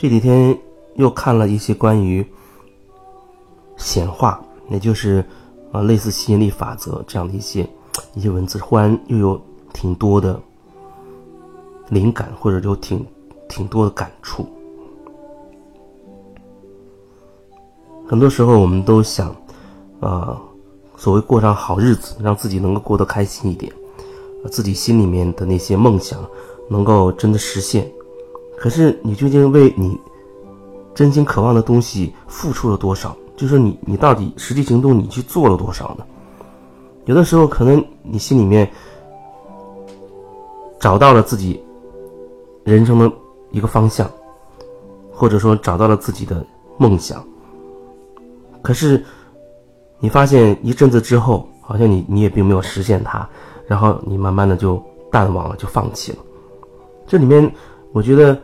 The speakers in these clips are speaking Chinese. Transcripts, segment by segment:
这几天又看了一些关于显化，也就是啊类似吸引力法则这样的一些一些文字，忽然又有挺多的灵感，或者有挺挺多的感触。很多时候，我们都想，啊，所谓过上好日子，让自己能够过得开心一点，自己心里面的那些梦想能够真的实现。可是，你究竟为你真心渴望的东西付出了多少？就是你，你到底实际行动你去做了多少呢？有的时候，可能你心里面找到了自己人生的一个方向，或者说找到了自己的梦想，可是你发现一阵子之后，好像你你也并没有实现它，然后你慢慢的就淡忘了，就放弃了。这里面，我觉得。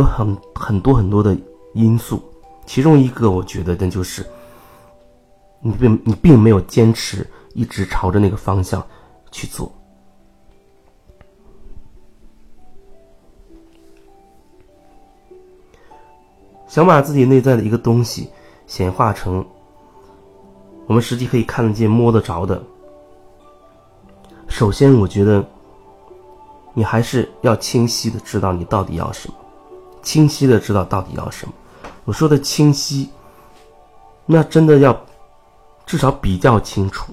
有很很多很多的因素，其中一个我觉得那就是你并你并没有坚持一直朝着那个方向去做，想把自己内在的一个东西显化成我们实际可以看得见、摸得着的。首先，我觉得你还是要清晰的知道你到底要什么。清晰的知道到底要什么，我说的清晰，那真的要至少比较清楚，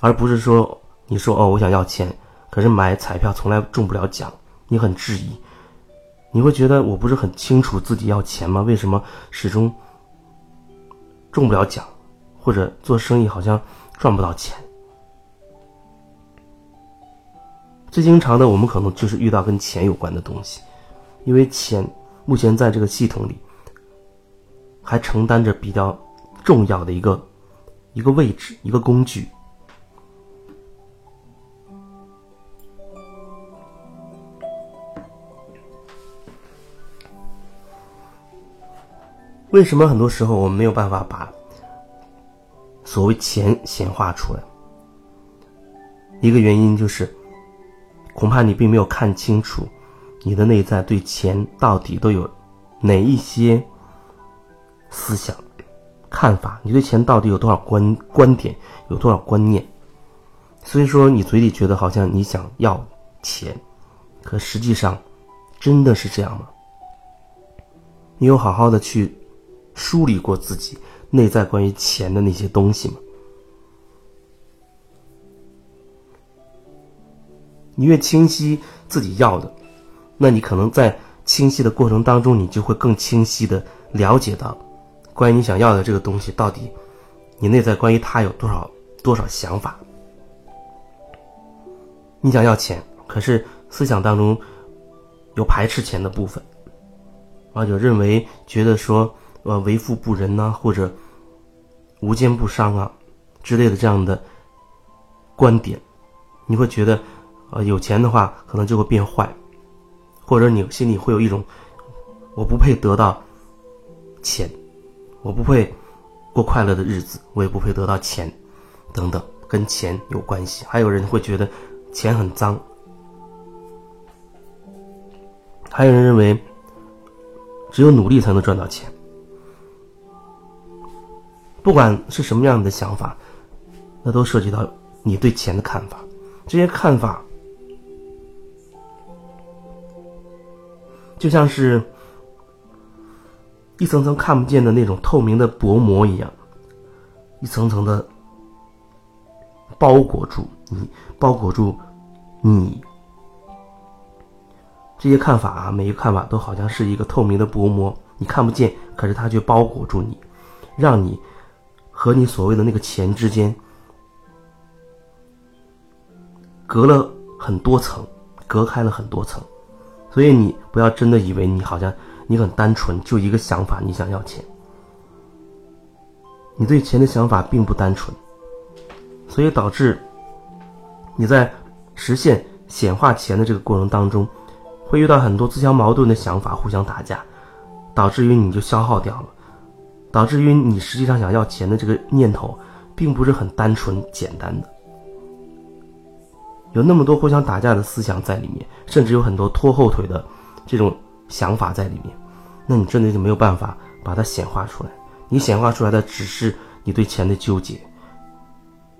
而不是说你说哦，我想要钱，可是买彩票从来中不了奖，你很质疑，你会觉得我不是很清楚自己要钱吗？为什么始终中不了奖，或者做生意好像赚不到钱？最经常的，我们可能就是遇到跟钱有关的东西。因为钱目前在这个系统里还承担着比较重要的一个一个位置，一个工具。为什么很多时候我们没有办法把所谓钱显化出来？一个原因就是，恐怕你并没有看清楚。你的内在对钱到底都有哪一些思想、看法？你对钱到底有多少观观点？有多少观念？所以说，你嘴里觉得好像你想要钱，可实际上真的是这样吗？你有好好的去梳理过自己内在关于钱的那些东西吗？你越清晰自己要的。那你可能在清晰的过程当中，你就会更清晰的了解到，关于你想要的这个东西到底，你内在关于它有多少多少想法。你想要钱，可是思想当中有排斥钱的部分，啊，有认为觉得说呃为富不仁呐，或者无奸不商啊之类的这样的观点，你会觉得呃有钱的话可能就会变坏。或者你心里会有一种，我不配得到钱，我不配过快乐的日子，我也不配得到钱，等等，跟钱有关系。还有人会觉得钱很脏，还有人认为只有努力才能赚到钱。不管是什么样的想法，那都涉及到你对钱的看法，这些看法。就像是一层层看不见的那种透明的薄膜一样，一层层的包裹住你，包裹住你。这些看法啊，每一个看法都好像是一个透明的薄膜，你看不见，可是它却包裹住你，让你和你所谓的那个钱之间隔了很多层，隔开了很多层。所以你不要真的以为你好像你很单纯，就一个想法，你想要钱。你对钱的想法并不单纯，所以导致你在实现显化钱的这个过程当中，会遇到很多自相矛盾的想法互相打架，导致于你就消耗掉了，导致于你实际上想要钱的这个念头，并不是很单纯简单的。有那么多互相打架的思想在里面，甚至有很多拖后腿的这种想法在里面，那你真的就没有办法把它显化出来。你显化出来的只是你对钱的纠结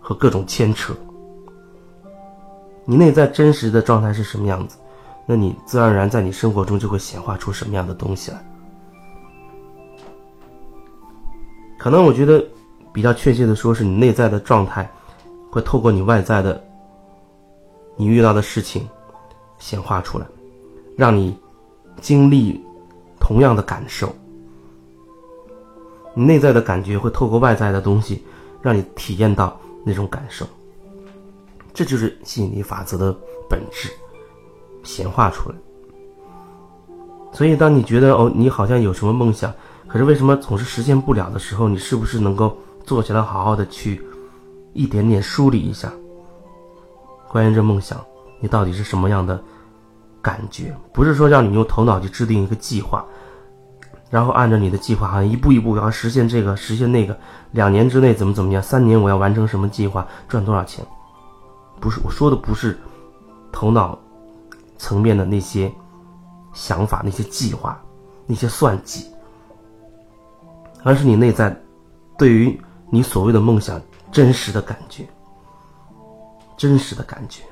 和各种牵扯。你内在真实的状态是什么样子，那你自然而然在你生活中就会显化出什么样的东西来。可能我觉得比较确切的说，是你内在的状态会透过你外在的你遇到的事情显化出来，让你经历同样的感受。你内在的感觉会透过外在的东西，让你体验到那种感受。这就是吸引力法则的本质，显化出来。所以，当你觉得哦，你好像有什么梦想，可是为什么总是实现不了的时候，你是不是能够坐下来，好好的去一点点梳理一下，关于这梦想，你到底是什么样的感觉？不是说让你用头脑去制定一个计划，然后按照你的计划，好像一步一步要实现这个，实现那个，两年之内怎么怎么样，三年我要完成什么计划，赚多少钱。不是我说的，不是头脑层面的那些想法、那些计划、那些算计，而是你内在对于你所谓的梦想真实的感觉，真实的感觉。